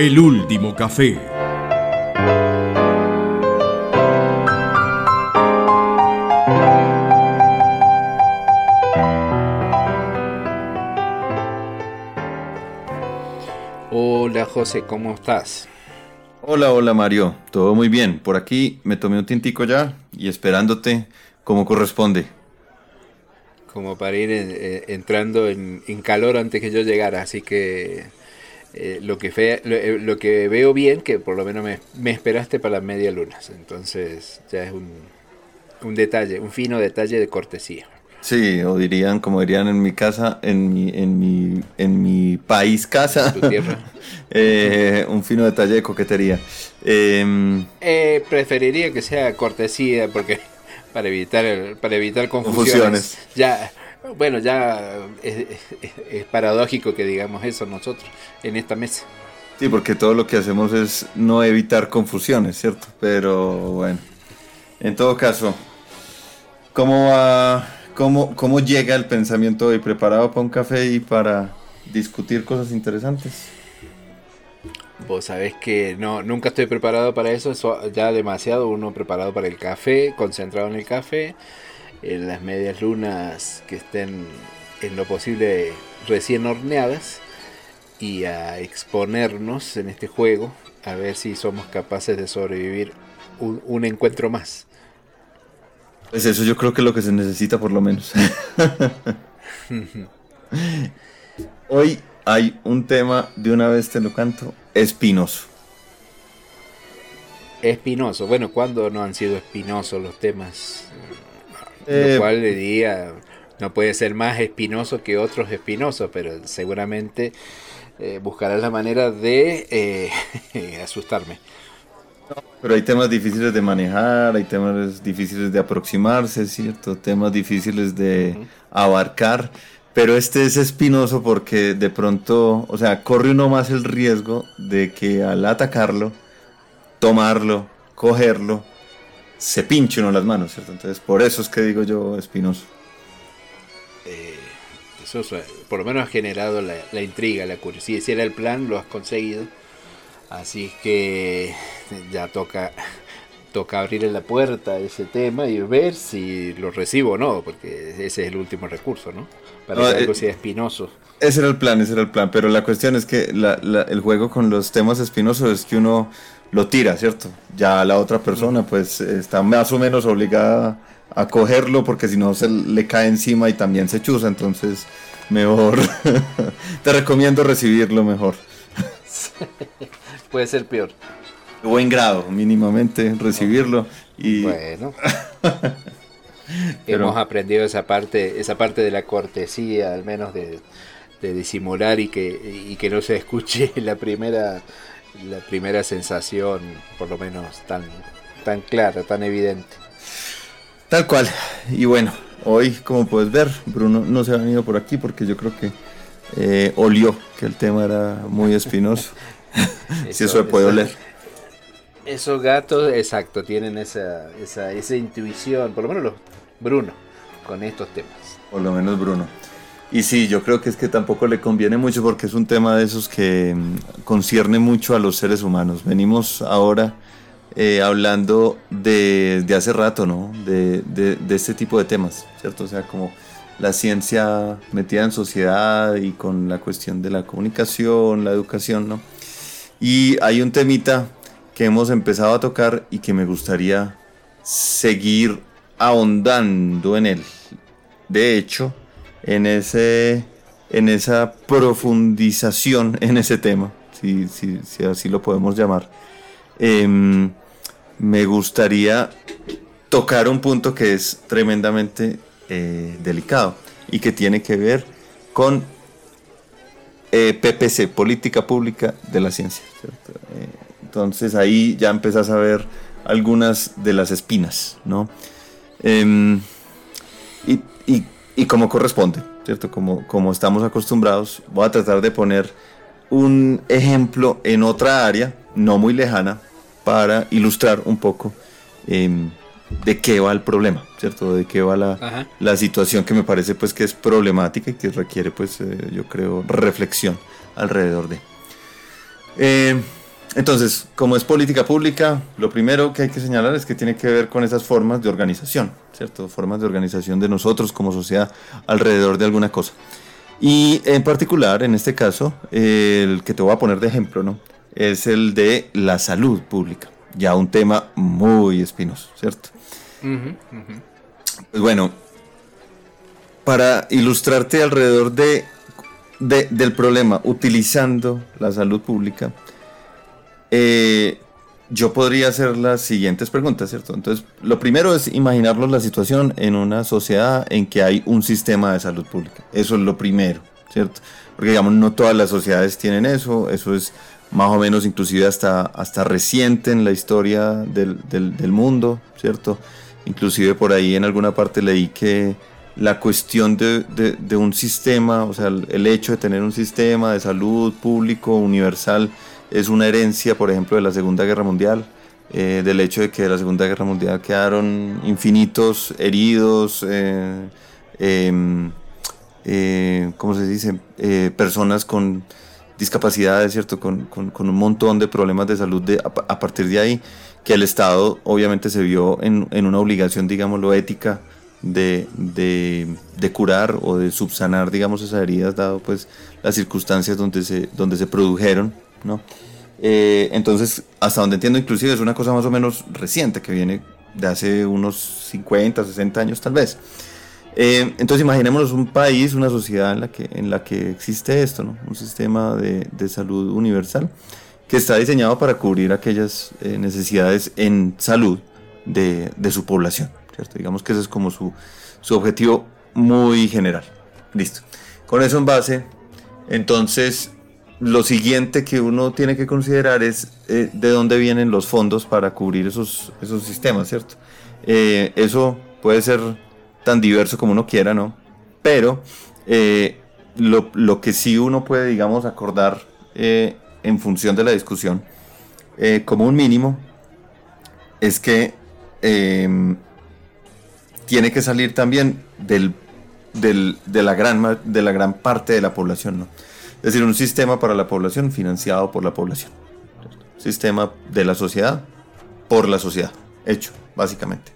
El último café. Hola José, ¿cómo estás? Hola, hola Mario, todo muy bien. Por aquí me tomé un tintico ya y esperándote como corresponde. Como para ir eh, entrando en, calor antes que yo llegara, así que eh, lo, que fe, eh, lo, que veo bien, que por lo menos me, esperaste para las media lunas, entonces ya es un, un detalle, un fino detalle de cortesía. Sí, o dirían, como dirían en mi casa, en mi, en mi, en mi país casa, eh, un fino detalle de coquetería. Em, eh, preferiría que sea cortesía, porque para evitar, para evitar confusiones, Ya, bueno, ya es, es paradójico que digamos eso nosotros en esta mesa. Sí, porque todo lo que hacemos es no evitar confusiones, ¿cierto? Pero bueno, en todo caso, ¿cómo va? ¿Cómo, llega el pensamiento hoy? ¿Preparado para un café y para discutir cosas interesantes? Vos sabés que no, nunca estoy preparado para eso, eso ya demasiado uno preparado para el café, concentrado en el café, en las medias lunas que estén en lo posible recién horneadas y a exponernos en este juego a ver si somos capaces de sobrevivir un encuentro más. Pues eso yo creo que es lo que se necesita por lo menos. Hoy hay un tema, de una vez te lo canto, espinoso. Espinoso. Bueno, ¿cuándo no han sido espinosos los temas? Lo eh, cual diría, no puede ser más espinoso que otros espinosos, pero seguramente eh, buscarás la manera de eh, asustarme. Pero hay temas difíciles de manejar, hay temas difíciles de aproximarse, ¿cierto? Temas difíciles de abarcar. Pero este es espinoso porque de pronto, o sea, corre uno más el riesgo de que al atacarlo, tomarlo, cogerlo, se pinche uno las manos, ¿cierto? Entonces, por eso es que digo yo espinoso. Eh, eso por lo menos ha generado la, la intriga, la curiosidad. Si era el plan, lo has conseguido Así que ya toca, toca abrirle la puerta a ese tema y ver si lo recibo o no, porque ese es el último recurso, ¿no? Para que algo eh, sea espinoso. Ese era el plan, ese era el plan, pero la cuestión es que el juego con los temas espinosos es que uno lo tira, ¿cierto? Ya la otra persona pues está más o menos obligada a cogerlo porque si no se le cae encima y también se chuza, entonces mejor te recomiendo recibirlo mejor. puede ser peor. buen grado, mínimamente, recibirlo. Y... Bueno. Hemos aprendido esa parte, esa parte de la cortesía, al menos de, disimular y que, y que no se escuche la primera, la primera sensación, por lo menos tan, tan clara, tan evidente. Tal cual. Y bueno, hoy, como puedes ver, Bruno no se ha venido por aquí porque yo creo que eh, olió que el tema era muy espinoso. si eso se puede oler. Esos gatos, exacto, tienen esa, esa, esa intuición, por lo menos los Bruno, con estos temas. Por lo menos Bruno. Y sí, yo creo que es que tampoco le conviene mucho porque es un tema de esos que mm, concierne mucho a los seres humanos. Venimos ahora eh, hablando de, hace rato, ¿no? De, de, de, este tipo de temas, ¿cierto? O sea, como la ciencia metida en sociedad y con la cuestión de la comunicación, la educación, ¿no? Y hay un temita que hemos empezado a tocar y que me gustaría seguir ahondando en él. De hecho, en, ese, en esa profundización en ese tema, si, si, así lo podemos llamar, em, me gustaría tocar un punto que es tremendamente eh, delicado y que tiene que ver con eh, PPC, Política Pública de la Ciencia. Eh, entonces ahí ya empezás a ver algunas de las espinas, ¿no? Em, y, como corresponde, ¿cierto? Como, como estamos acostumbrados, voy a tratar de poner un ejemplo en otra área, no muy lejana, para ilustrar un poco em, de qué va el problema, ¿cierto? De qué va la, la, situación que me parece pues que es problemática y que requiere pues eh, yo creo reflexión alrededor de. Eh, entonces, como es política pública, lo primero que hay que señalar es que tiene que ver con esas formas de organización, ¿cierto? Formas de organización de nosotros como sociedad alrededor de alguna cosa. Y en particular, en este caso, el que te voy a poner de ejemplo, ¿no? Es el de la salud pública. Ya un tema muy espinoso, ¿cierto? Pues bueno, para ilustrarte alrededor de, del problema utilizando la salud pública, eh, yo podría hacer las siguientes preguntas, ¿cierto? Entonces, lo primero es imaginarnos la situación en una sociedad en que hay un sistema de salud pública. Eso es lo primero, ¿cierto? Porque, digamos, no todas las sociedades tienen eso, eso es más o menos inclusive hasta, hasta reciente en la historia del, del mundo, ¿cierto? Inclusive por ahí en alguna parte leí que la cuestión de, de, un sistema, o sea, el, hecho de tener un sistema de salud público universal es una herencia, por ejemplo, de la Segunda Guerra Mundial, eh, del hecho de que de la Segunda Guerra Mundial quedaron infinitos heridos, eh, em, eh, ¿cómo se dice? personas con discapacidades, ¿cierto? Con, un montón de problemas de salud de, a, partir de ahí, que el Estado obviamente se vio en, una obligación, digámoslo, ética de, de, curar o de subsanar, digamos, esas heridas, dado pues las circunstancias donde se, donde se produjeron, ¿no? Eh, entonces, hasta donde entiendo, inclusive es una cosa más o menos reciente, que viene de hace unos 50, 60 años tal vez. Eh, entonces imaginémonos un país, una sociedad en la que, en la que existe esto, ¿no? un sistema de, de salud universal que está diseñado para cubrir aquellas eh, necesidades en salud de, de su población. Digamos que ese es como su, su objetivo muy general. Listo. Con eso en base, entonces lo siguiente que uno tiene que considerar es eh, de dónde vienen los fondos para cubrir esos, esos sistemas, ¿cierto? Eh, eso puede ser tan diverso como uno quiera, ¿no? Pero eh, lo, lo, que sí uno puede, digamos, acordar en función de la discusión, como un mínimo, es que tiene que salir también del, de, la gran, de la gran parte de la población. ¿no? Es decir, un sistema para la población financiado por la población. Sistema de la sociedad por la sociedad. Hecho, básicamente.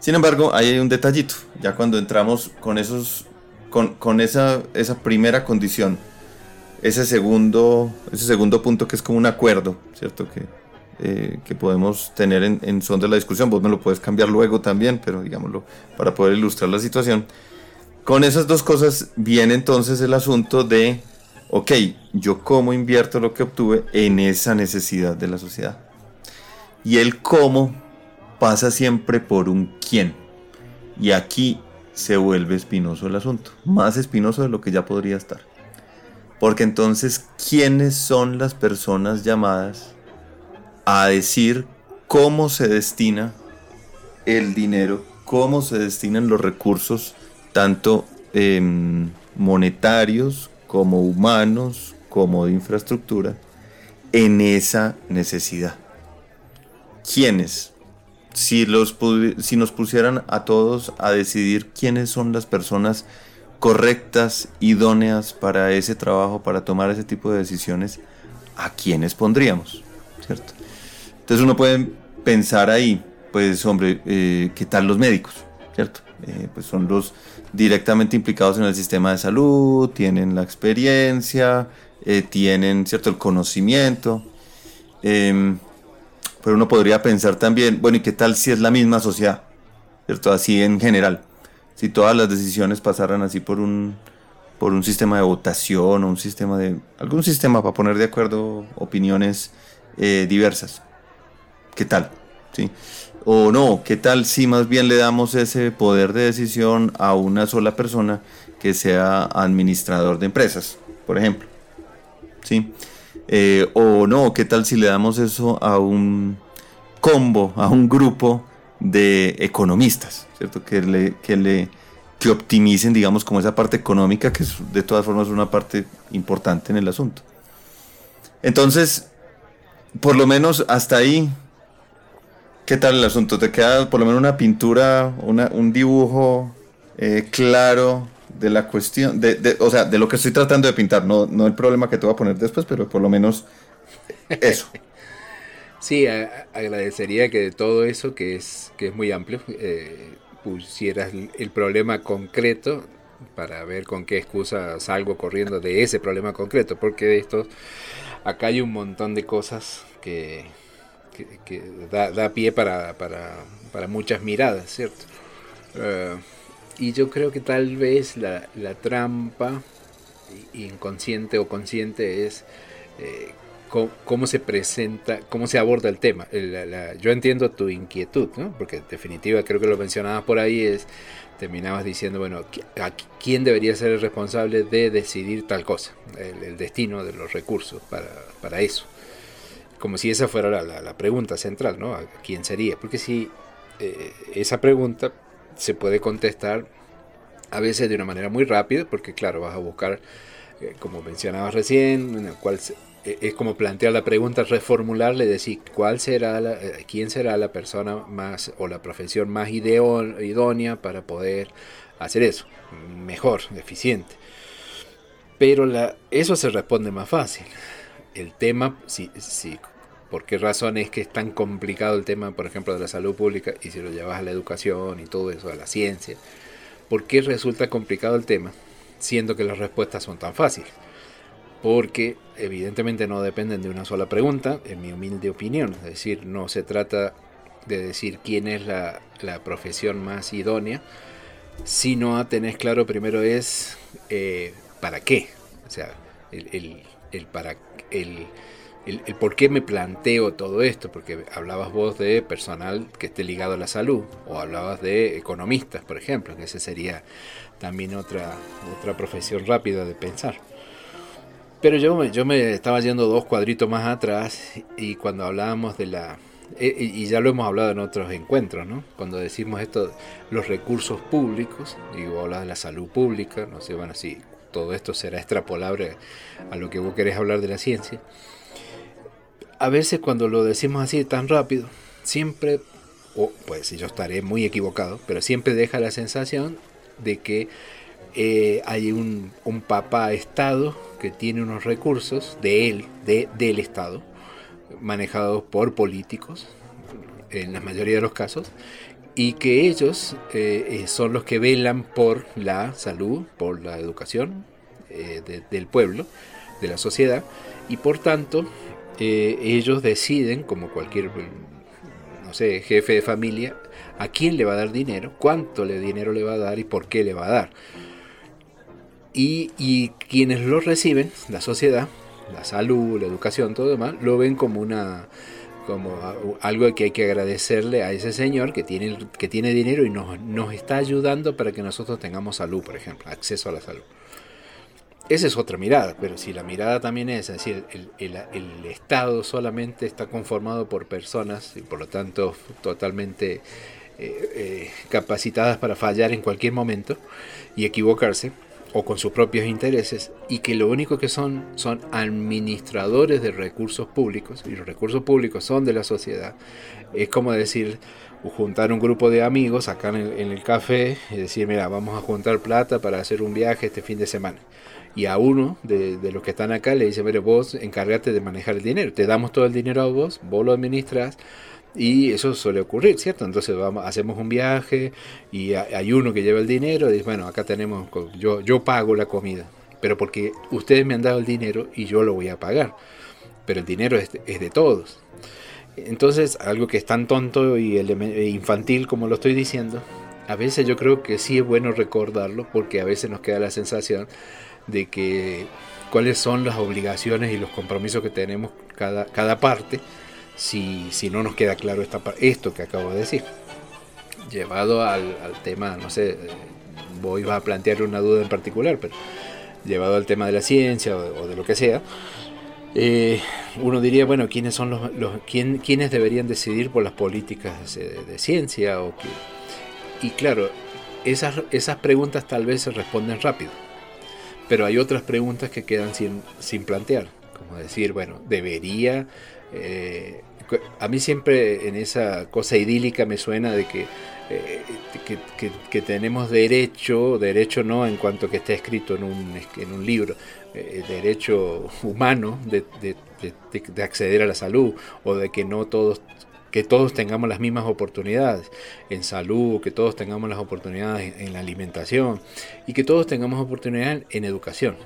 Sin embargo, ahí hay un detallito. Ya cuando entramos con esos. con, con esa, esa primera condición. Ese segundo. Ese segundo punto que es como un acuerdo, ¿cierto? Que eh, que podemos tener en, son de la discusión. Vos me lo puedes cambiar luego también, pero digámoslo, para poder ilustrar la situación. Con esas dos cosas viene entonces el asunto de, ok, yo cómo invierto lo que obtuve en esa necesidad de la sociedad. Y el cómo pasa siempre por un quién. Y aquí se vuelve espinoso el asunto, más espinoso de lo que ya podría estar. Porque entonces, ¿quiénes son las personas llamadas a decir cómo se destina el dinero, cómo se destinan los recursos, tanto em, monetarios como humanos, como de infraestructura, en esa necesidad. ¿Quiénes? Si, los, si nos pusieran a todos a decidir quiénes son las personas correctas, idóneas para ese trabajo, para tomar ese tipo de decisiones, ¿a quiénes pondríamos? ¿Cierto? Entonces uno puede pensar ahí, pues hombre, eh, ¿qué tal los médicos? ¿Cierto? Eh, pues son los directamente implicados en el sistema de salud, tienen la experiencia, eh, tienen, ¿cierto?, el conocimiento. Em, pero uno podría pensar también, bueno, ¿y qué tal si es la misma sociedad? ¿Cierto? Así en general. Si todas las decisiones pasaran así por un, por un sistema de votación o un sistema de... algún sistema para poner de acuerdo opiniones diversas. ¿Qué tal? ¿Sí? O no, ¿qué tal si más bien le damos ese poder de decisión a una sola persona que sea administrador de empresas, por ejemplo? ¿Sí? Eh, o no, ¿qué tal si le damos eso a un combo, a un grupo de economistas, ¿cierto? Que le, que le que optimicen, digamos, como esa parte económica, que es, de todas formas es una parte importante en el asunto. Entonces, por lo menos hasta ahí ¿Qué tal el asunto? ¿Te queda por lo menos una pintura, un dibujo eh, claro de la cuestión, de, o sea, de lo que estoy tratando de pintar? No, no el problema que te voy a poner después, pero por lo menos Eso. Sí, agradecería que de todo eso, que es, que es muy amplio, eh, pusieras el problema concreto para ver con qué excusa salgo corriendo de ese problema concreto, porque de esto acá hay un montón de cosas que, que, da, pie para, para, para, muchas miradas, ¿cierto? Eh, y yo creo que tal vez la, la trampa inconsciente o consciente es eh, cómo, se presenta, cómo se aborda el tema. yo entiendo tu inquietud, ¿no? porque en definitiva creo que lo mencionabas por ahí, es terminabas diciendo, bueno, ¿quién debería ser el responsable de decidir tal cosa? El, destino de los recursos para, eso. Como si esa fuera la, pregunta central, ¿no? quién sería? Porque si eh, esa pregunta se puede contestar a veces de una manera muy rápida, porque claro, vas a buscar, eh, como mencionabas recién, cual e, es como plantear la pregunta, reformularle, decir cuál será la, eh, quién será la persona más o la profesión más idónea para poder hacer eso, mejor, eficiente. Pero la, eso se responde más fácil. El tema, si, si, ¿por qué razón es que es tan complicado el tema, por ejemplo, de la salud pública y si lo llevas a la educación y todo eso, a la ciencia? ¿Por qué resulta complicado el tema, siendo que las respuestas son tan fáciles? porque evidentemente no dependen de una sola pregunta, en mi humilde opinión. Es decir, no se trata de decir quién es la, profesión más idónea, sino a tener claro primero es eh, para qué. O sea, el, para el, el, por qué me planteo todo esto, porque hablabas vos de personal que esté ligado a la salud, o hablabas de economistas, por ejemplo, que esa sería también otra, otra profesión rápida de pensar. Pero yo me, yo me estaba yendo dos cuadritos más atrás y cuando hablábamos de la... Eh, y ya lo hemos hablado en otros encuentros, ¿no? Cuando decimos esto, los recursos públicos, digo, hablas de la salud pública, no sé, bueno, si todo esto será extrapolable a lo que vos querés hablar de la ciencia. A veces cuando lo decimos así tan rápido, siempre, o pues yo estaré muy equivocado, pero siempre deja la sensación de que eh, hay un, un papá Estado que tiene unos recursos de él, de, del Estado, manejados por políticos, en la mayoría de los casos, y que ellos eh, eh, son los que velan por la salud, por la educación del pueblo, de la sociedad, y por tanto ellos deciden, como cualquier, no sé, jefe de familia, a quién le va a dar dinero, cuánto dinero le va a dar y por qué le va a dar. Y, quienes lo reciben, la sociedad, la salud, la educación, todo demás, lo ven como una como algo que hay que agradecerle a ese señor que tiene, que tiene dinero y nos, nos está ayudando para que nosotros tengamos salud, por ejemplo, acceso a la salud. Esa es otra mirada, pero si la mirada también es, es decir, el, el, Estado solamente está conformado por personas y por lo tanto totalmente eh, eh, capacitadas para fallar en cualquier momento y equivocarse, o con sus propios intereses y que lo único que son son administradores de recursos públicos y los recursos públicos son de la sociedad. Es como decir, juntar un grupo de amigos acá en el, café y decir, mira, vamos a juntar plata para hacer un viaje este fin de semana. Y a uno de, de los que están acá le dice, mire, vos encárgate de manejar el dinero, te damos todo el dinero a vos, vos lo administras y eso suele ocurrir, ¿cierto? Entonces vamos, hacemos un viaje y hay uno que lleva el dinero y dice, bueno, acá tenemos, yo, yo pago la comida, pero porque ustedes me han dado el dinero y yo lo voy a pagar, pero el dinero es, de todos. Entonces, algo que es tan tonto y e infantil como lo estoy diciendo, a veces yo creo que sí es bueno recordarlo porque a veces nos queda la sensación de que cuáles son las obligaciones y los compromisos que tenemos cada, cada parte si, si no nos queda claro esta, esto que acabo de decir. Llevado al, tema, no sé, voy a plantear una duda en particular, pero llevado al tema de la ciencia o, de lo que sea, eh, uno diría, bueno, ¿quiénes son los, los quién, quiénes deberían decidir por las políticas de, ciencia? O y claro, esas, esas preguntas tal vez se responden rápido, pero hay otras preguntas que quedan sin, sin plantear, como decir, bueno, ¿debería eh, a mí siempre en esa cosa idílica me suena de que eh, que, tenemos derecho, derecho no en cuanto que está escrito en un, en un libro, eh, derecho humano de, de, acceder a la salud o de que no todos que todos tengamos las mismas oportunidades en salud, que todos tengamos las oportunidades en la alimentación y que todos tengamos oportunidades en educación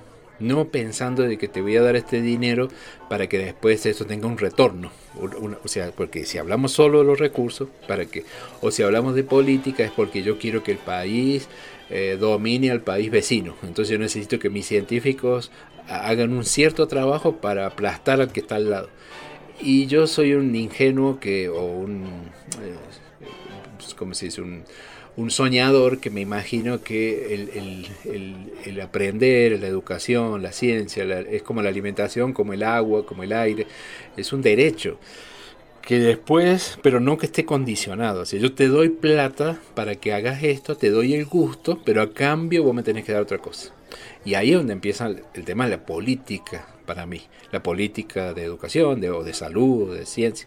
no pensando de que te voy a dar este dinero para que después eso tenga un retorno. o sea, porque si hablamos solo de los recursos, para que, o si hablamos de política es porque yo quiero que el país eh, domine al país vecino. Entonces yo necesito que mis científicos hagan un cierto trabajo para aplastar al que está al lado. Y yo soy un ingenuo que, o un, eh, ¿cómo se dice? Un, un soñador que me imagino que el, aprender, la educación, la ciencia, es como la alimentación, como el agua, como el aire, es un derecho. Que después, pero no que esté condicionado. si yo te doy plata para que hagas esto, te doy el gusto, pero a cambio vos me tenés que dar otra cosa. Y ahí es donde empieza el, tema de la política para mí. La política de educación, de, o de salud, de ciencia.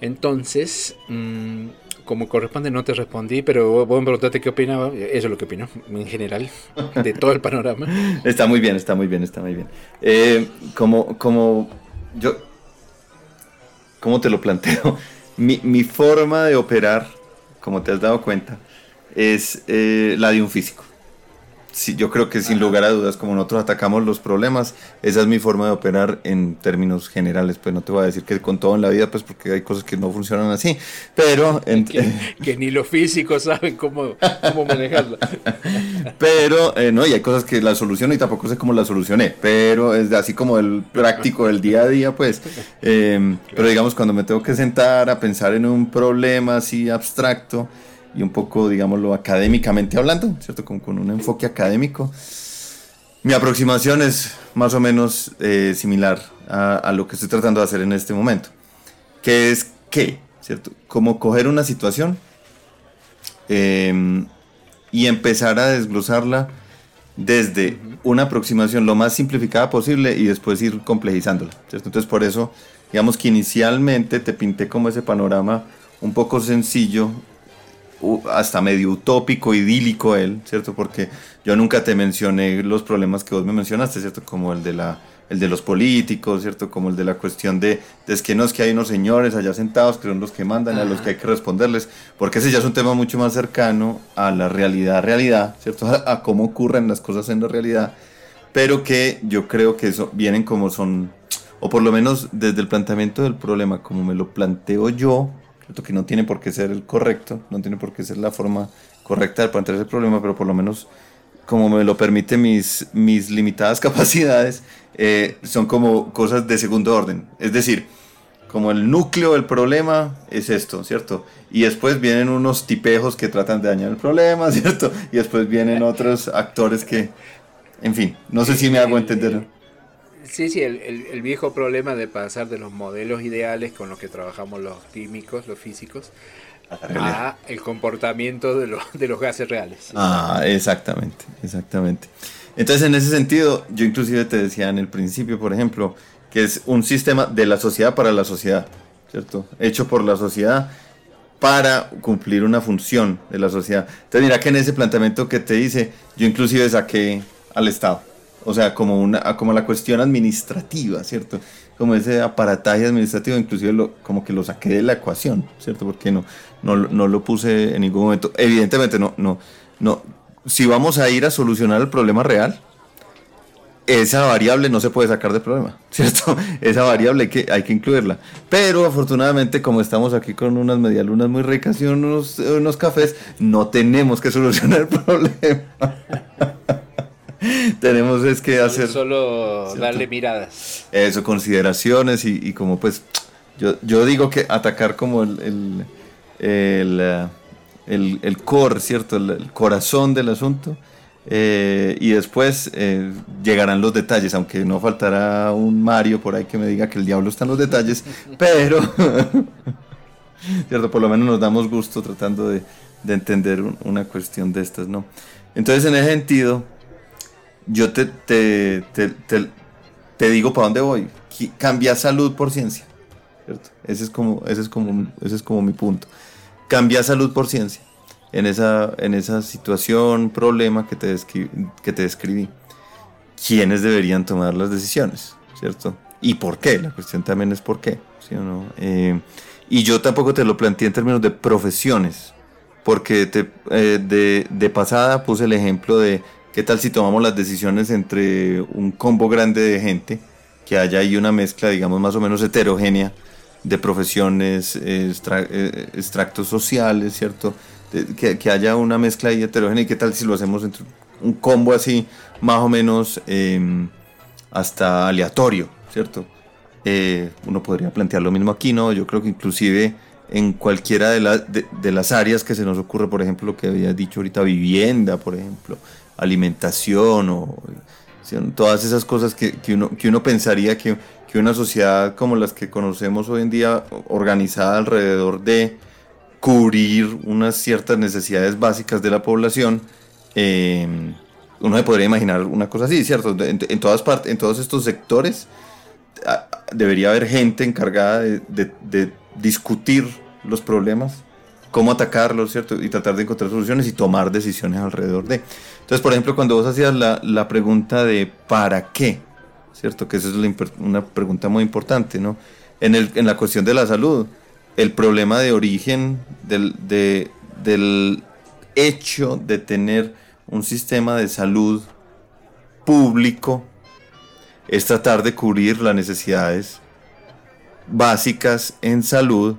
Entonces, mm, como corresponde no te respondí, pero vos me preguntaste qué opinaba, eso es lo que opino en general, de todo el panorama. está muy bien, está muy bien, está muy bien. Eh, como, como yo, ¿cómo te lo planteo? Mi, mi, forma de operar, como te has dado cuenta, es eh, la de un físico sí, yo creo que sin lugar a dudas, como nosotros atacamos los problemas, esa es mi forma de operar en términos generales. Pues no te voy a decir que con todo en la vida, pues porque hay cosas que no funcionan así, pero... que, ni los físicos saben cómo, cómo manejarla. pero, eh, no, y hay cosas que la soluciono y tampoco sé cómo la solucioné, pero es así como el práctico del día a día, pues. Em, pero digamos, cuando me tengo que sentar a pensar en un problema así abstracto, y un poco, digámoslo, académicamente hablando, ¿cierto? Con, con un enfoque académico. Mi aproximación es más o menos eh, similar a, a, lo que estoy tratando de hacer en este momento, que es que, ¿cierto? Como coger una situación em, y empezar a desglosarla desde una aproximación lo más simplificada posible y después ir complejizándola, ¿cierto? Entonces por eso, digamos que inicialmente te pinté como ese panorama un poco sencillo hasta medio utópico, idílico él, ¿cierto? Porque yo nunca te mencioné los problemas que vos me mencionaste, ¿cierto? Como el de la el de los políticos, ¿cierto? Como el de la cuestión de, es que no es que hay unos señores allá sentados que son los que mandan, a los que hay que responderles, porque ese ya es un tema mucho más cercano a la realidad, realidad, ¿cierto? A, cómo ocurren las cosas en la realidad, pero que yo creo que eso vienen como son, o por lo menos desde el planteamiento del problema, como me lo planteo yo, que no tiene por qué ser el correcto, no tiene por qué ser la forma correcta de plantear ese problema, pero por lo menos como me lo permiten mis, mis limitadas capacidades, eh, son como cosas de segundo orden. Es decir, como el núcleo del problema es esto, ¿cierto? Y después vienen unos tipejos que tratan de dañar el problema, ¿cierto? Y después vienen otros actores que, en fin, no sé si me hago entender. Sí, sí, el, viejo problema de pasar de los modelos ideales con los que trabajamos los químicos, los físicos, a el comportamiento de, de los gases reales. Ah, exactamente, exactamente. Entonces, en ese sentido, yo inclusive te decía en el principio, por ejemplo, que es un sistema de la sociedad para la sociedad, ¿cierto? Hecho por la sociedad para cumplir una función de la sociedad. Entonces, mira que en ese planteamiento que te dice, yo inclusive saqué al Estado o sea, como, una, como la cuestión administrativa, ¿cierto? Como ese aparataje administrativo, inclusive lo, como que lo saqué de la ecuación, ¿cierto? Porque no, no, no lo puse en ningún momento. Evidentemente, no, no, no. Si vamos a ir a solucionar el problema real, esa variable no se puede sacar del problema, ¿cierto? Esa variable que, hay que incluirla. Pero afortunadamente, como estamos aquí con unas medialunas muy ricas y unos, unos cafés, no tenemos que solucionar el problema. tenemos es que hacer... Solo darle miradas. Eso, consideraciones y, como pues yo, yo, digo que atacar como el, el, el, el, core, ¿cierto? El, corazón del asunto. Eh, y después eh, llegarán los detalles, aunque no faltará un Mario por ahí que me diga que el diablo está en los detalles, pero, ¿cierto? Por lo menos nos damos gusto tratando de, de entender una cuestión de estas, ¿no? Entonces, en ese sentido, yo te, te, te, digo para dónde voy. Cambia salud por ciencia. Ese es como, ese es como, ese es como mi punto. Cambia salud por ciencia. en esa, en esa situación, problema que te, que te describí, quiénes deberían tomar las decisiones, ¿cierto? ¿Y por qué? La cuestión también es por qué, ¿sí o no? Eh, y yo tampoco te lo planteé en términos de profesiones, porque te, eh, de, de pasada puse el ejemplo de qué tal si tomamos las decisiones entre un combo grande de gente, que haya ahí una mezcla, digamos, más o menos heterogénea de profesiones, eh, extractos sociales, ¿cierto? que, haya una mezcla ahí heterogénea y qué tal si lo hacemos entre un combo así, más o menos em, hasta aleatorio, ¿cierto? Eh, uno podría plantear lo mismo aquí, ¿no? Yo creo que inclusive en cualquiera de, de, las áreas que se nos ocurre, por ejemplo, lo que había dicho ahorita, vivienda, por ejemplo, alimentación o todas esas cosas que, que, uno, que uno pensaría que, que una sociedad como las que conocemos hoy en día, organizada alrededor de cubrir unas ciertas necesidades básicas de la población, eh, uno se podría imaginar una cosa así, ¿cierto? En, todas partes, en todos estos sectores debería haber gente encargada de, discutir los problemas, cómo atacarlos, ¿cierto? Y tratar de encontrar soluciones y tomar decisiones alrededor de. Entonces, por ejemplo, cuando vos hacías la, pregunta de ¿para qué? ¿Cierto? Que esa es una pregunta muy importante, ¿no? En, el, en la cuestión de la salud, el problema de origen del, del hecho de tener un sistema de salud público es tratar de cubrir las necesidades básicas en salud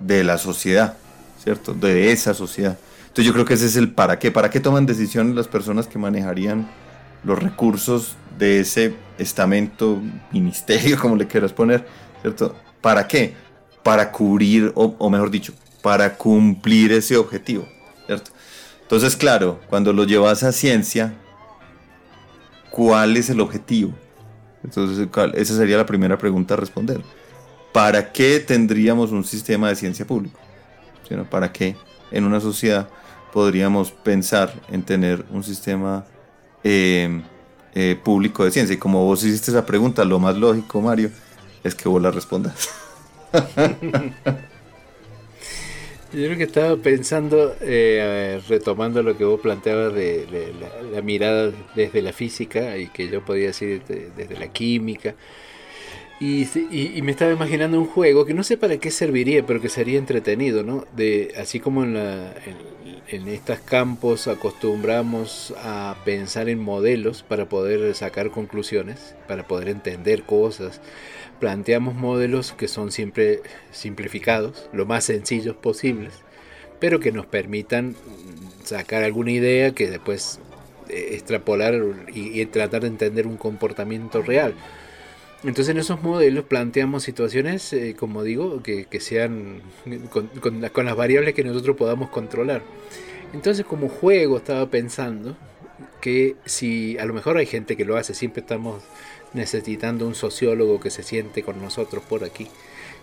de la sociedad, ¿cierto? De esa sociedad. Entonces yo creo que ese es el para qué. ¿Para qué toman decisiones las personas que manejarían los recursos de ese estamento, ministerio, como le quieras poner, ¿cierto? ¿Para qué? Para cubrir, o, mejor dicho, para cumplir ese objetivo, ¿cierto? Entonces, claro, cuando lo llevas a ciencia, ¿cuál es el objetivo? Entonces, esa sería la primera pregunta a responder. ¿Para qué tendríamos un sistema de ciencia ¿Para qué en una sociedad podríamos pensar en tener un sistema eh, eh, público de ciencia? Y como vos hiciste esa pregunta, lo más lógico, Mario, es que vos la respondas. Yo creo que estaba pensando, eh, retomando lo que vos planteabas de, la, mirada desde la física y que yo podía decir desde, la química. Y, me estaba imaginando un juego que no sé para qué serviría, pero que sería entretenido, ¿no? De, así como en, la, en estos campos acostumbramos a pensar en modelos para poder sacar conclusiones, para poder entender cosas planteamos modelos que son siempre simplificados, lo más sencillos posibles, pero que nos permitan sacar alguna idea que después eh, extrapolar y, tratar de entender un comportamiento real. Entonces en esos modelos planteamos situaciones, eh, como digo, que, sean con, con, las variables que nosotros podamos controlar. Entonces como juego estaba pensando que si a lo mejor hay gente que lo hace, siempre estamos necesitando un sociólogo que se siente con nosotros por aquí,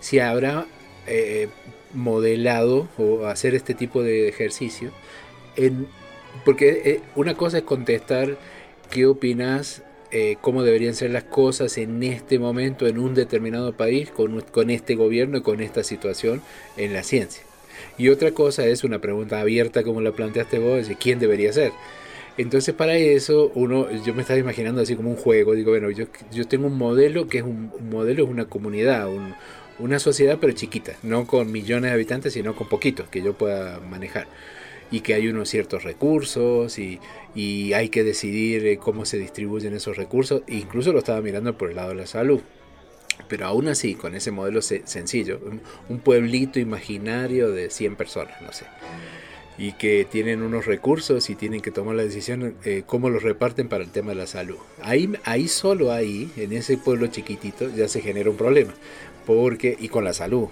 si habrá eh, modelado o hacer este tipo de ejercicio, en, porque eh, una cosa es contestar qué opinas, eh, cómo deberían ser las cosas en este momento, en un determinado país, con, este gobierno y con esta situación en la ciencia. Y otra cosa es una pregunta abierta como la planteaste vos, de quién debería ser. Entonces para eso uno, yo me estaba imaginando así como un juego, digo, bueno, yo, yo tengo un modelo que es un, modelo, es una comunidad, una sociedad pero chiquita, no con millones de habitantes, sino con poquitos que yo pueda manejar. Y que hay unos ciertos recursos y, y hay que decidir eh, cómo se distribuyen esos recursos. incluso lo estaba mirando por el lado de la salud. Pero aún así, con ese modelo sencillo, un pueblito imaginario de 100 personas, no sé y que tienen unos recursos y tienen que tomar la decisión eh, cómo los reparten para el tema de la salud. Ahí, ahí solo ahí, en ese pueblo chiquitito, ya se genera un problema. Porque, y con la salud.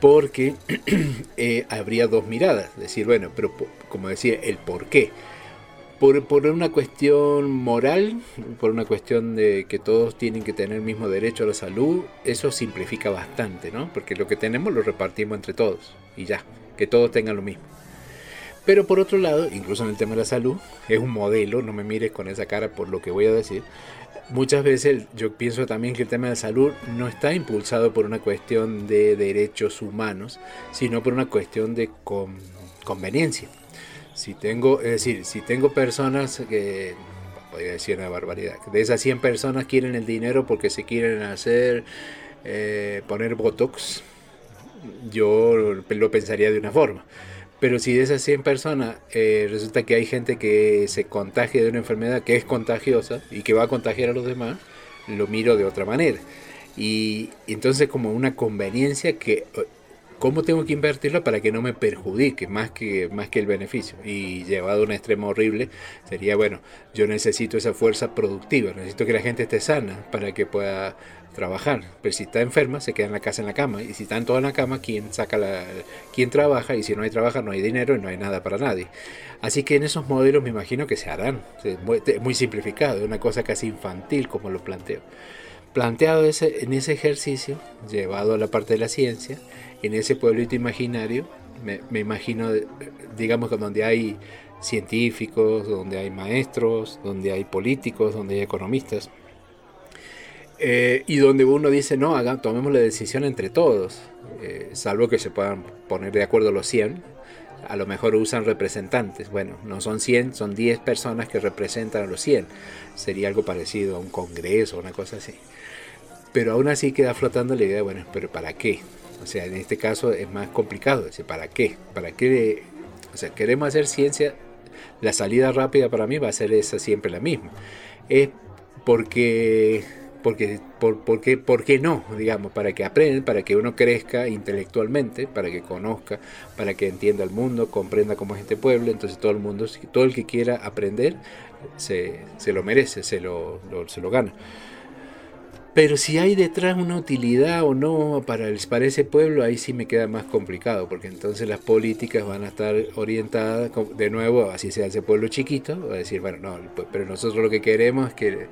Porque eh, habría dos miradas. Decir, bueno, pero como decía, el por qué. Por, por, una cuestión moral, por una cuestión de que todos tienen que tener el mismo derecho a la salud, eso simplifica bastante, ¿no? Porque lo que tenemos lo repartimos entre todos y ya, que todos tengan lo mismo. Pero por otro lado, incluso en el tema de la salud, es un modelo, no me mires con esa cara por lo que voy a decir. Muchas veces yo pienso también que el tema de salud no está impulsado por una cuestión de derechos humanos, sino por una cuestión de conveniencia. Si tengo, es decir, si tengo personas que, podría decir una barbaridad, de esas 100 personas quieren el dinero porque se quieren hacer, eh, poner Botox, yo lo pensaría de una forma. Pero si de esas 100 personas eh, resulta que hay gente que se contagia de una enfermedad que es contagiosa y que va a contagiar a los demás, lo miro de otra manera. Y, entonces como una conveniencia que cómo tengo que invertirlo para que no me perjudique más que más que el beneficio y llevado a un extremo horrible sería bueno yo necesito esa fuerza productiva necesito que la gente esté sana para que pueda trabajar. Pero si está enferma se queda en la casa en la cama. Y si están todos en la cama quién saca la quién trabaja y si no hay trabajo no hay dinero y no hay nada para nadie. Así que en esos modelos me imagino que se harán. Es muy, muy simplificado una cosa casi infantil como lo planteo. Planteado ese, en ese ejercicio llevado a la parte de la ciencia en ese pueblito imaginario, me, imagino, digamos, donde hay científicos, donde hay maestros, donde hay políticos, donde hay economistas, eh, y donde uno dice, no, hagan, tomemos la decisión entre todos, eh, salvo que se puedan poner de acuerdo los 100, a lo mejor usan representantes, bueno, no son 100, son 10 personas que representan a los 100, sería algo parecido a un congreso, una cosa así. Pero aún así queda flotando la idea, bueno, pero ¿para qué? O sea, en este caso es más complicado. Decir, ¿Para qué? ¿Para qué? O sea, queremos hacer ciencia. La salida rápida para mí va a ser esa siempre la misma. Es porque, porque, por, porque, ¿por qué no? Digamos, para que aprendan, para que uno crezca intelectualmente, para que conozca, para que entienda el mundo, comprenda cómo es este pueblo. Entonces todo el mundo, todo el que quiera aprender, se, se lo merece, se lo, se lo gana. Pero si hay detrás una utilidad o no para, el, para ese pueblo, ahí sí me queda más complicado, porque entonces las políticas van a estar orientadas de nuevo, así sea ese pueblo chiquito, a decir, bueno, no, pero nosotros lo que queremos es que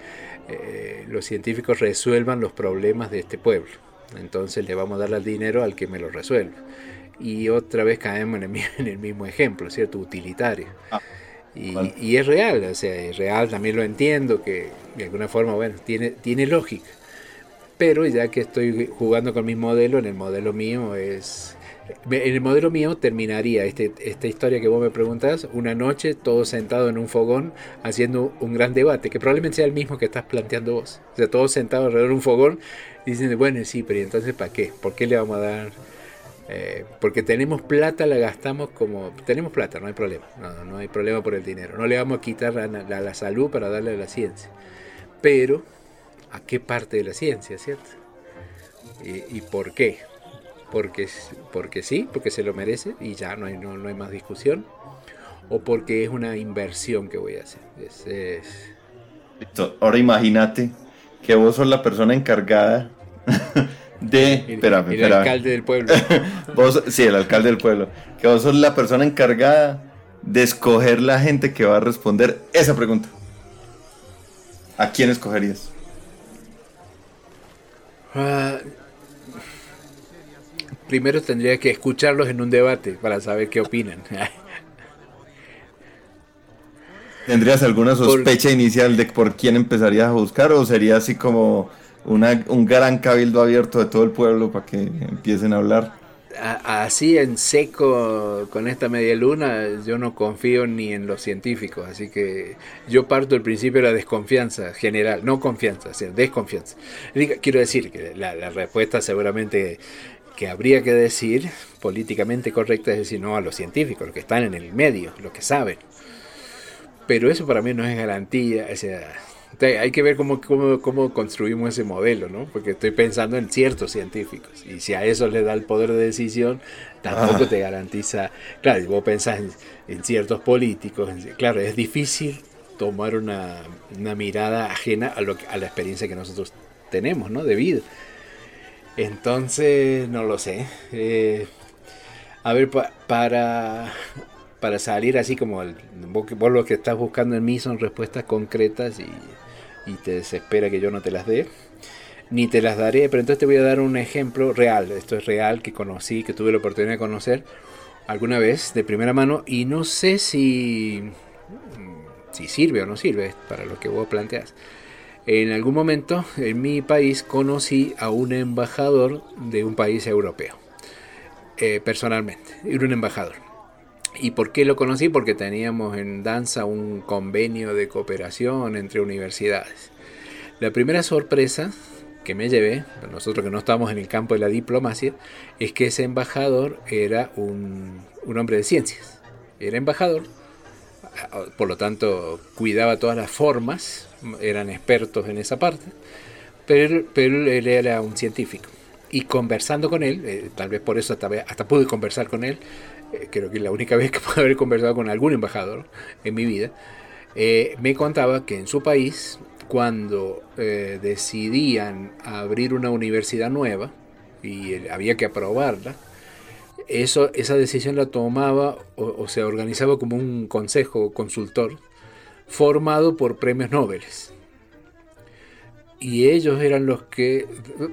eh, los científicos resuelvan los problemas de este pueblo. Entonces le vamos a dar el dinero al que me lo resuelva. Y otra vez caemos en el, en el mismo ejemplo, ¿cierto? Utilitario. Ah, y, y, es real, o sea, es real, también lo entiendo, que de alguna forma, bueno, tiene, tiene lógica pero ya que estoy jugando con mi modelo, en el modelo mío es... En el modelo mío terminaría este, esta historia que vos me preguntas, una noche todos sentados en un fogón haciendo un gran debate, que probablemente sea el mismo que estás planteando vos. O sea, todos sentados alrededor de un fogón dicen, bueno, sí, pero entonces ¿para qué? ¿Por qué le vamos a dar? Eh, porque tenemos plata, la gastamos como... Tenemos plata, no hay problema. No, no hay problema por el dinero. No le vamos a quitar la, la salud para darle a la ciencia. Pero a qué parte de la ciencia, ¿cierto? ¿Y, por qué? Porque, porque sí, porque se lo merece y ya no hay, no, hay más discusión, o porque es una inversión que voy a hacer. Ahora imagínate que vos sos la persona encargada de... El, el alcalde del pueblo. vos, sí, el alcalde del pueblo. Que vos sos la persona encargada de escoger la gente que va a responder esa pregunta. ¿A quién escogerías? Ah, primero tendría que escucharlos en un debate para saber qué opinan. ¿Tendrías alguna sospecha inicial de por quién empezarías a buscar o sería así como una, un gran cabildo abierto de todo el pueblo para que empiecen a hablar? Así en seco con esta media luna yo no confío ni en los científicos, así que yo parto del principio de la desconfianza general, no confianza, sino desconfianza. Quiero decir que la, respuesta seguramente que habría que decir políticamente correcta es decir no a los científicos, los que están en el medio, los que saben. Pero eso para mí no es garantía, o sea, hay que ver cómo, cómo, construimos ese modelo, ¿no? Porque estoy pensando en ciertos científicos. Y si a eso le da el poder de decisión, tampoco ah. te garantiza. Claro, vos pensás en, ciertos políticos, claro, es difícil tomar una, mirada ajena a, lo, a la experiencia que nosotros tenemos, ¿no? De vida. Entonces, no lo sé. Eh, a ver, para, para salir así como el, vos, vos, lo que estás buscando en mí son respuestas concretas y y te desespera que yo no te las dé, ni te las daré, pero entonces te voy a dar un ejemplo real, esto es real, que conocí, que tuve la oportunidad de conocer alguna vez de primera mano y no sé si, si sirve o no sirve para lo que vos planteas. En algún momento en mi país conocí a un embajador de un país europeo, eh, personalmente, era un embajador. ¿Y por qué lo conocí? Porque teníamos en danza un convenio de cooperación entre universidades. La primera sorpresa que me llevé, nosotros que no estamos en el campo de la diplomacia, es que ese embajador era un, hombre de ciencias. Era embajador, por lo tanto cuidaba todas las formas, eran expertos en esa parte, pero, pero él era un científico. Y conversando con él, eh, tal vez por eso hasta, hasta pude conversar con él, creo que es la única vez que pude haber conversado con algún embajador en mi vida, eh, me contaba que en su país, cuando eh, decidían abrir una universidad nueva y había que aprobarla, eso, esa decisión la tomaba o, se organizaba como un consejo consultor formado por premios Nobel y ellos eran los que,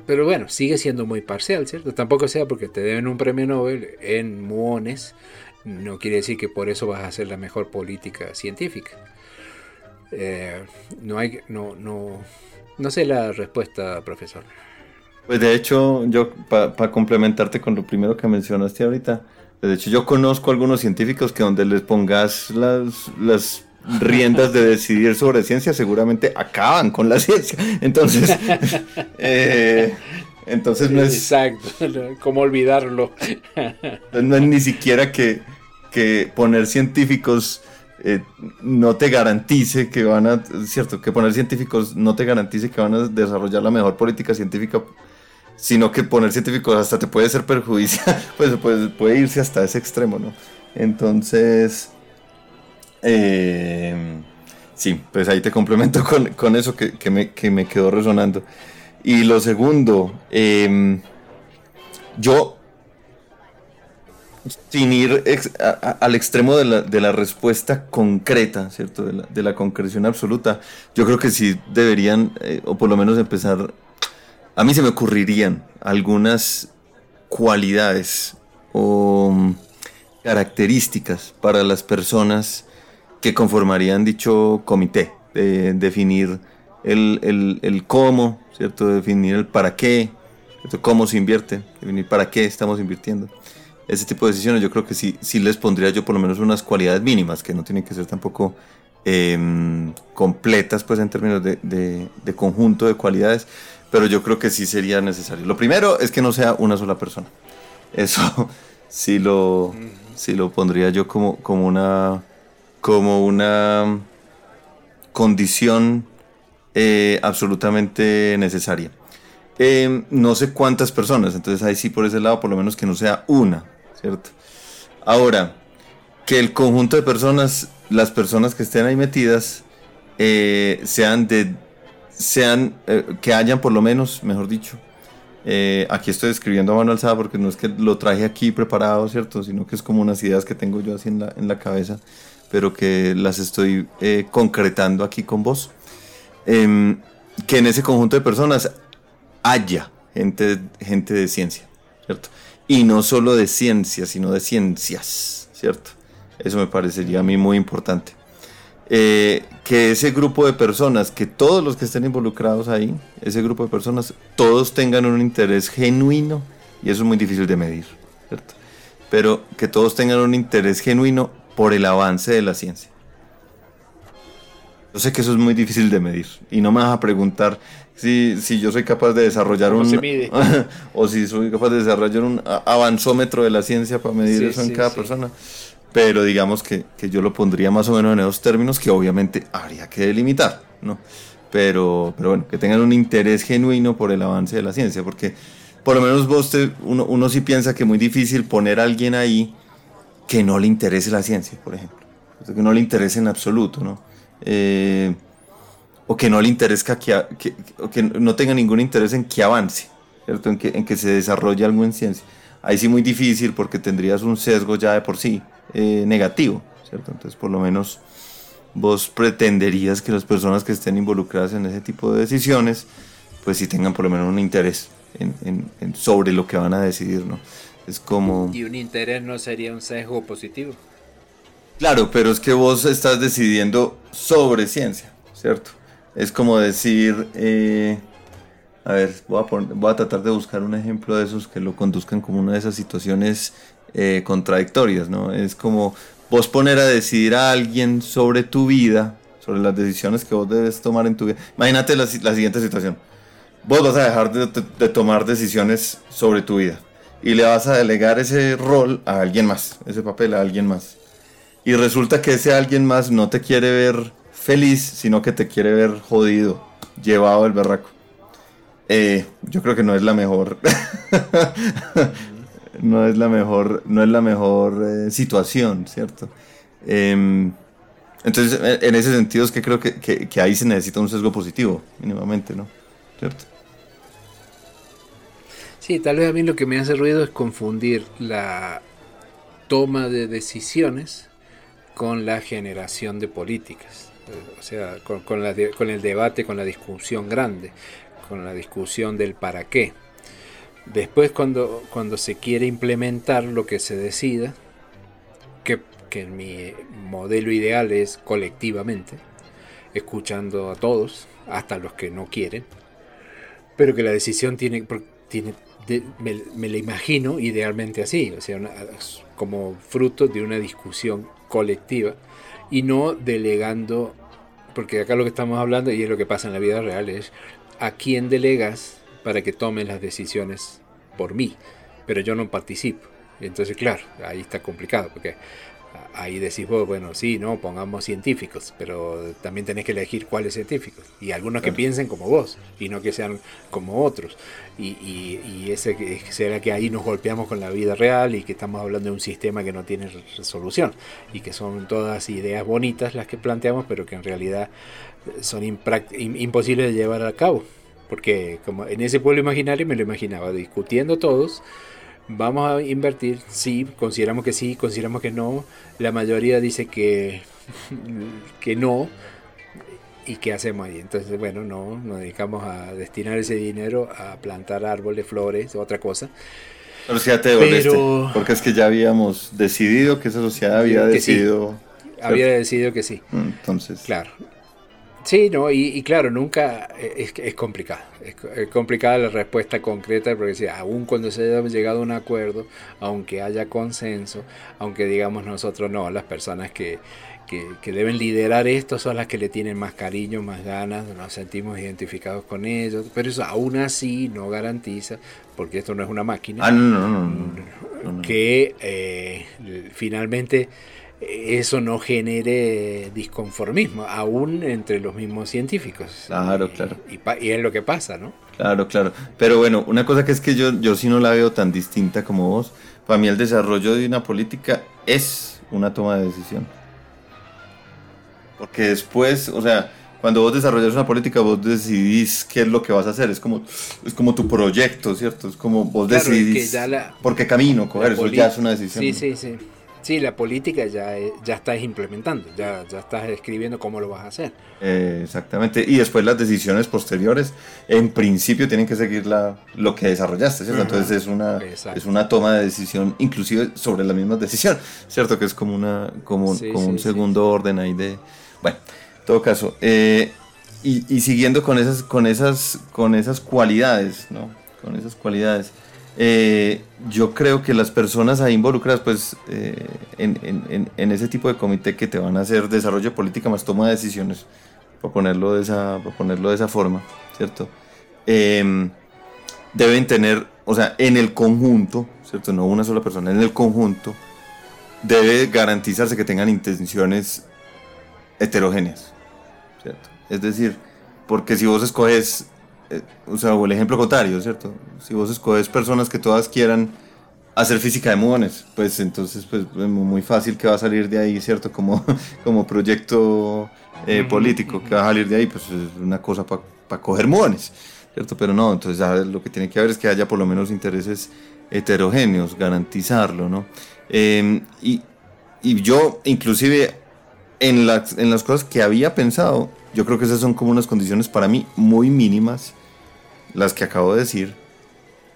pero bueno, sigue siendo muy parcial, ¿cierto? Tampoco sea porque te deben un premio Nobel en muones, no quiere decir que por eso vas a hacer la mejor política científica. Eh, no hay, no, no, no sé la respuesta, profesor. Pues de hecho, yo para complementarte con lo primero que mencionaste ahorita, de hecho yo conozco algunos científicos que donde les pongas las, las riendas de decidir sobre ciencia, seguramente acaban con la ciencia. Entonces, eh, entonces no es. Exacto, ¿cómo olvidarlo? no es ni siquiera que, que poner científicos. Eh, no te garantice que van a, cierto, que poner científicos no te garantice que van a desarrollar la mejor política científica, sino que poner científicos hasta te puede ser perjudicial, pues, pues puede irse hasta ese extremo, ¿no? Entonces, eh, sí, pues ahí te complemento con, eso que, me, quedó resonando. Y lo segundo, em, yo, sin ir al extremo de la, respuesta concreta, ¿cierto? De la, concreción absoluta, yo creo que sí deberían, eh, o por lo menos empezar, a mí se me ocurrirían algunas cualidades o mm, características para las personas que conformarían dicho comité, de definir el, cómo, ¿cierto? definir el para qué, cómo se invierte, definir para qué estamos invirtiendo. Ese tipo de decisiones yo creo que sí, sí les pondría yo por lo menos unas cualidades mínimas, que no tienen que ser tampoco em, completas pues en términos de, conjunto de cualidades, pero yo creo que sí sería necesario. Lo primero es que no sea una sola persona. Eso sí lo, sí lo pondría yo como, como una como una condición eh, absolutamente necesaria. Em, no sé cuántas personas, entonces ahí sí por ese lado, por lo menos que no sea una, ¿cierto? Ahora, que el conjunto de personas, las personas que estén ahí metidas, eh, sean de, sean, eh, que hayan por lo menos, mejor dicho, aquí estoy escribiendo a mano alzada porque no es que lo traje aquí preparado, ¿cierto? Sino que es como unas ideas que tengo yo así en la, en la cabeza pero que las estoy eh, concretando aquí con vos. Em, que en ese conjunto de personas haya gente, gente de ciencia, ¿cierto? Y no solo de ciencia, sino de ciencias, ¿cierto? Eso me parecería a mí muy importante. Eh, que ese grupo de personas, que todos los que estén involucrados ahí, ese grupo de personas, todos tengan un interés genuino, y eso es muy difícil de medir, ¿cierto? Pero que todos tengan un interés genuino por el avance de la ciencia. Yo sé que eso es muy difícil de medir y no me vas a preguntar si, si yo soy capaz de desarrollar un... o si soy capaz de desarrollar un avanzómetro de la ciencia para medir eso en cada persona. Pero digamos que, que, yo lo pondría más o menos en esos términos que obviamente habría que delimitar, ¿no? Pero, pero bueno, que tengan un interés genuino por el avance de la ciencia, porque por lo menos vos te, uno, uno sí piensa que es muy difícil poner a alguien ahí que no le interese la ciencia, por ejemplo. Que no le interese en absoluto, ¿no? Eh, o que no le interese que, que, no tenga ningún interés en que avance, ¿cierto? En que, se desarrolle algo en ciencia. Ahí sí muy difícil porque tendrías un sesgo ya de por sí eh, negativo, ¿cierto? Entonces por lo menos vos pretenderías que las personas que estén involucradas en ese tipo de decisiones, pues sí tengan por lo menos un interés sobre lo que van a decidir, ¿no? Es como... Y un interés no sería un sesgo positivo. Claro, pero es que vos estás decidiendo sobre ciencia, ¿cierto? Es como decir, eh, a ver, voy a, voy a, tratar de buscar un ejemplo de esos que lo conduzcan como una de esas situaciones eh, contradictorias, ¿no? Es como vos poner a decidir a alguien sobre tu vida, sobre las decisiones que vos debes tomar en tu vida. Imagínate la, siguiente situación. Vos vas a dejar de, tomar decisiones sobre tu vida y le vas a delegar ese rol a alguien más, ese papel a alguien más. Y resulta que ese alguien más no te quiere ver feliz, sino que te quiere ver jodido, llevado del berraco. Eh, yo creo que no es la mejor. no es la mejor, no es la mejor situación, ¿cierto? Em, entonces, en ese sentido es que creo que, que, ahí se necesita un sesgo positivo, mínimamente, ¿no? ¿Cierto? Sí, tal vez a mí lo que me hace ruido es confundir la toma de decisiones con la generación de políticas. O sea, con, con, la con el debate, con la discusión grande, con la discusión del para qué. Después cuando, cuando se quiere implementar lo que se decida, que, que mi modelo ideal es colectivamente, escuchando a todos, hasta los que no quieren, pero que la decisión tiene, tiene me, me, la imagino idealmente así, o sea, como fruto de una discusión colectiva y no delegando, porque acá lo que estamos hablando y es lo que pasa en la vida real es a quién delegas para que tomen las decisiones por mí, pero yo no participo. Entonces, claro, ahí está complicado, porque ahí decís vos, bueno, sí, no, pongamos científicos, pero también tenés que elegir cuáles científicos. Y algunos que piensen como vos, y no que sean como otros. Y, y, y ese será que ahí nos golpeamos con la vida real y que estamos hablando de un sistema que no tiene resolución. Y que son todas ideas bonitas las que planteamos, pero que en realidad son imposibles de llevar a cabo. Porque como en ese pueblo imaginario me lo imaginaba discutiendo todos vamos a invertir, sí, consideramos que sí, consideramos que no, la mayoría dice que, que no, ¿y qué hacemos ahí? Entonces, bueno, no, nos dedicamos a destinar ese dinero a plantar árboles, flores, otra cosa. Pero si ya te devolviste, porque es que ya habíamos decidido que esa sociedad había decidido... Había decidido que sí. Entonces... Claro. Sí, no, y, claro, nunca es, es complicado. Es, complicada la respuesta concreta, porque si, aún cuando se haya llegado a un acuerdo, aunque haya consenso, aunque digamos nosotros no, las personas que, que, deben liderar esto son las que le tienen más cariño, más ganas, nos sentimos identificados con ellos, pero eso aún así no garantiza, porque esto no es una máquina, ah, que eh, finalmente eso no genere disconformismo, aún entre los mismos científicos. Claro, claro. Y, es lo que pasa, ¿no? Claro, claro. Pero bueno, una cosa que es que yo, yo sí no la veo tan distinta como vos. Para mí el desarrollo de una política es una toma de decisión. Porque después, o sea, cuando vos desarrollas una política, vos decidís qué es lo que vas a hacer. Es como, es como tu proyecto, ¿cierto? Es como vos decidís por qué camino coger. Eso ya es una decisión. Sí, sí, sí. Sí, la política ya, ya estás implementando, ya, ya estás escribiendo cómo lo vas a hacer. Eh, exactamente, y después las decisiones posteriores, en principio tienen que seguir la, lo que desarrollaste, ¿cierto? Entonces es una, es una toma de decisión, inclusive sobre la misma decisión, ¿cierto? Que es como, una, como, un segundo orden ahí de... Bueno, en todo caso, eh, y, y, siguiendo con esas, con, esas, con esas cualidades, ¿no? Esas cualidades. Eh, yo creo que las personas ahí involucradas, pues, eh, en, ese tipo de comité que te van a hacer desarrollo de política más toma de decisiones, para ponerlo de esa, ponerlo de esa forma, ¿cierto? Em, deben tener, o sea, en el conjunto, ¿cierto? No una sola persona, en el conjunto, debe garantizarse que tengan intenciones heterogéneas, ¿cierto? Es decir, porque si vos escoges eh, o sea, o el ejemplo contrario, ¿cierto? Si vos escoges personas que todas quieran hacer física de muones, pues entonces pues es muy fácil que va a salir de ahí, ¿cierto? Como, como proyecto eh, político, que va a salir de ahí, pues es una cosa para coger muones, ¿cierto? Pero no, entonces lo que tiene que haber es que haya por lo menos intereses heterogéneos, garantizarlo, ¿no? Em, y, y yo, inclusive, en las, en las cosas que había pensado, yo creo que esas son como unas condiciones para mí muy mínimas, las que acabo de decir,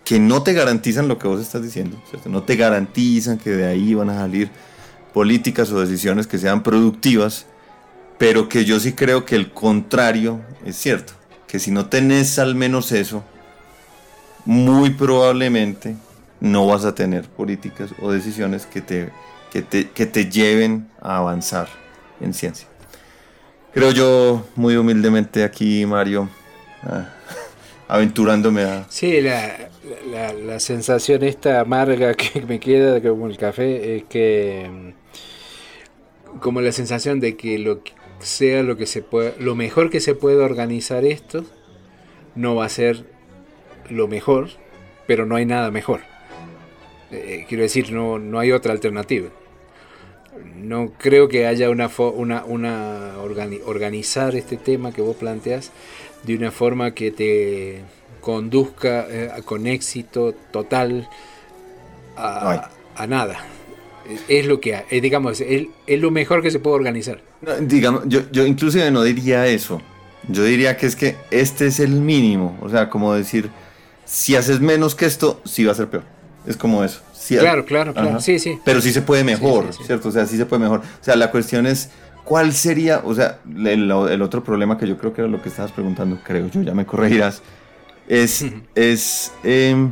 que no te garantizan lo que vos estás diciendo, no te garantizan que de ahí van a salir políticas o decisiones que sean productivas, pero que yo sí creo que el contrario es cierto, que si no tenés al menos eso, muy probablemente no vas a tener políticas o decisiones que te que te, que te lleven a avanzar en ciencia. Creo yo, muy humildemente aquí, Mario, ah, aventurándome a... Sí, la, la, sensación esta amarga que me queda como el café es que mm, como la sensación de que lo sea lo que se pueda, lo mejor que se puede organizar esto no va a ser lo mejor, pero no hay nada mejor. Eh, quiero decir, no, no hay otra alternativa. No creo que haya una, una, una organizar este tema que vos planteas de una forma que te conduzca eh, con éxito total a, nada. Es lo que, es, digamos, es, es, lo mejor que se puede organizar. digamos, yo, yo inclusive no diría eso. Yo diría que es que este es el mínimo. O sea, como decir, si haces menos que esto, sí va a ser peor. Es como eso. Claro, claro, claro. Sí, sí. Pero sí se puede mejor, ¿cierto? O sea, sí se puede mejor. O sea, la cuestión es, ¿cuál sería? O sea, el, otro problema que yo creo que era lo que estabas preguntando, creo yo, ya me corregirás, es, es em,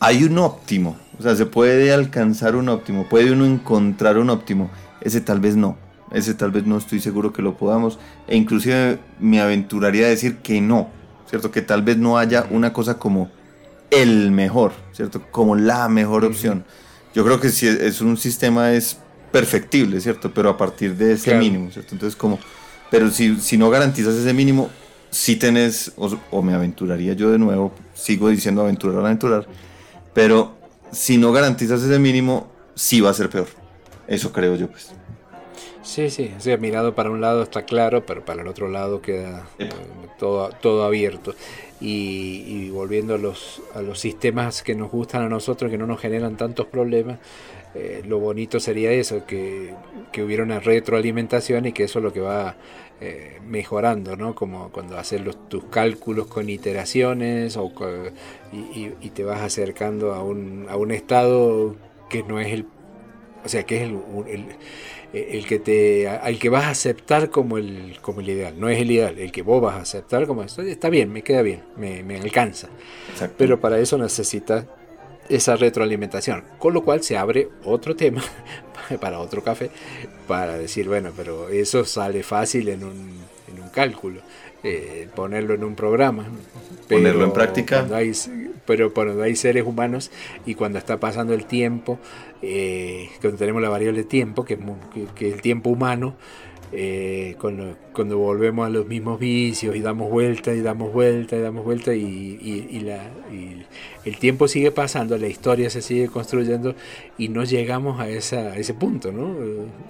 hay un óptimo. O sea, se puede alcanzar un óptimo, puede uno encontrar un óptimo. Ese tal vez no. Ese tal vez no estoy seguro que lo podamos. E inclusive me aventuraría a decir que no. ¿Cierto? Que tal vez no haya una cosa como el mejor, ¿cierto? Como la mejor opción. Yo creo que si es un sistema es perfectible, ¿cierto? Pero a partir de ese mínimo, ¿cierto? Entonces como, pero si, si no garantizas ese mínimo, si tenés, o, me aventuraría yo de nuevo, sigo diciendo aventurar, aventurar, pero si no garantizas ese mínimo, sí va a ser peor. Eso creo yo, pues. Sí, sí, o sea, mirado para un lado está claro, pero para el otro lado queda eh, todo, todo abierto. Y, volviendo a los, a los sistemas que nos gustan a nosotros, que no nos generan tantos problemas, eh, lo bonito sería eso, que, hubiera una retroalimentación y que eso es lo que va eh, mejorando, ¿no? Como cuando haces los, tus cálculos con iteraciones o, y, te vas acercando a un, a un estado que no es el... O sea, que es el el que te al que vas a aceptar como el como el ideal. No es el ideal el que vos vas a aceptar como esto está bien me queda bien me, me alcanza pero para eso necesitas esa retroalimentación con lo cual se abre otro tema para otro café para decir bueno pero eso sale fácil en un, en un cálculo eh, ponerlo en un programa ponerlo en práctica pero cuando hay seres humanos y cuando está pasando el tiempo eh, cuando tenemos la variable tiempo, que, es el tiempo humano, eh, cuando, volvemos a los mismos vicios y damos vuelta y damos vuelta y damos vuelta y, la, el tiempo sigue pasando, la historia se sigue construyendo y no llegamos a, esa, ese punto, ¿no?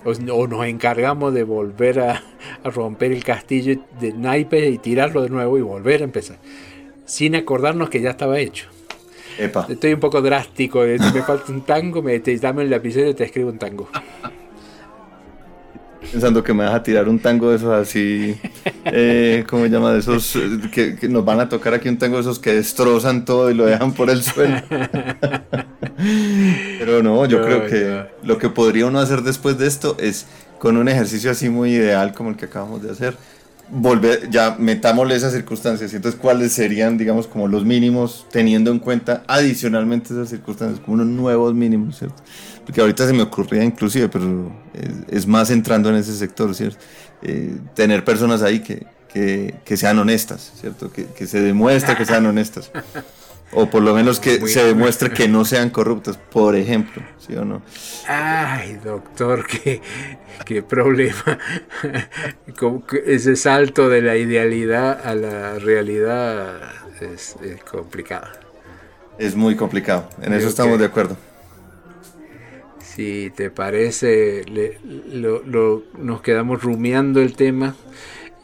O, nos encargamos de volver a, romper el castillo de naipes y tirarlo de nuevo y volver a empezar, sin acordarnos que ya estaba hecho. Estoy un poco drástico. Si me falta un tango, me, te, dame el lapicero y te escribo un tango. Pensando que me vas a tirar un tango de esos así, eh, ¿cómo se llama? De esos que, nos van a tocar aquí un tango de esos que destrozan todo y lo dejan por el suelo. Pero no, yo creo que lo que podría uno hacer después de esto es con un ejercicio así muy ideal como el que acabamos de hacer volver, ya metámosle esas circunstancias. Entonces, ¿cuáles serían, digamos, como los mínimos, teniendo en cuenta adicionalmente esas circunstancias, como unos nuevos mínimos, ¿cierto? Porque ahorita se me ocurría inclusive, pero es, más entrando en ese sector, ¿cierto? Eh, tener personas ahí que, que, que, sean honestas, ¿cierto? Que, que se demuestre que sean honestas. O por lo menos que se demuestre que no sean corruptas, por ejemplo, ¿sí o no? Ay, doctor, qué, qué problema. Ese salto de la idealidad a la realidad es, complicado. Es muy complicado, en eso estamos de acuerdo. Si te parece, nos quedamos rumiando el tema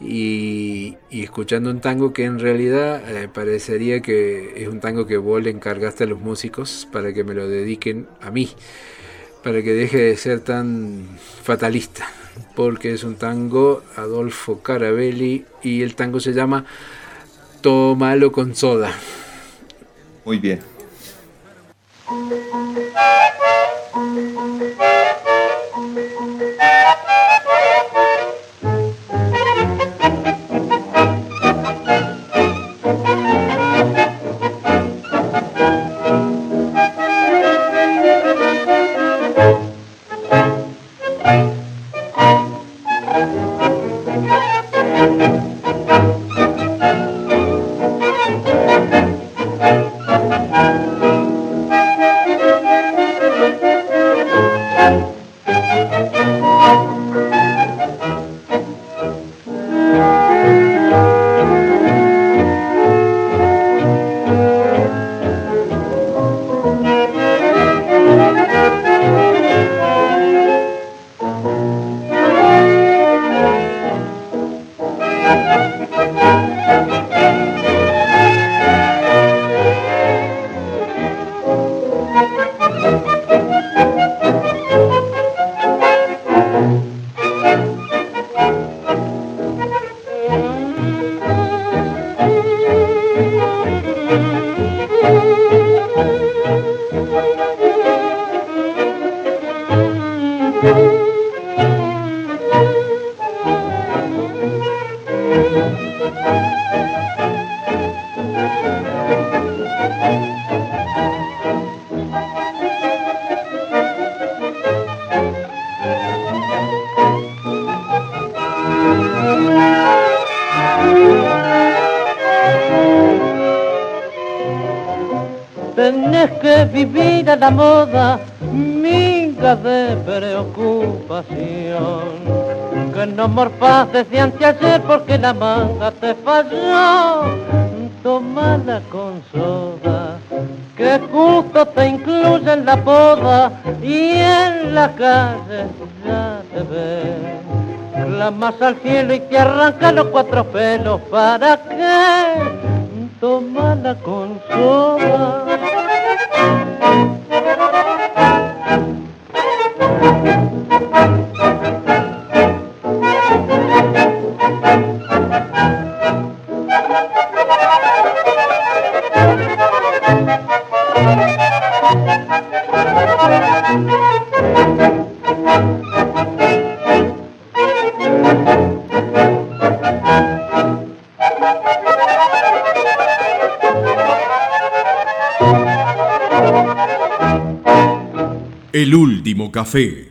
y, escuchando un tango que en realidad eh, parecería que es un tango que vos le encargaste a los músicos para que me lo dediquen a mí, para que deje de ser tan fatalista, porque es un tango Adolfo Carabelli y el tango se llama Tómalo con soda. Muy bien. La moda, minga de preocupación. Que no morfas desde anteayer porque la manga te falló. Tómala con soda, que justo te incluye en la poda y en la calle ya te ve. Clamas al cielo y te arranca los cuatro pelos, ¿para qué? Tómala con soda. Café.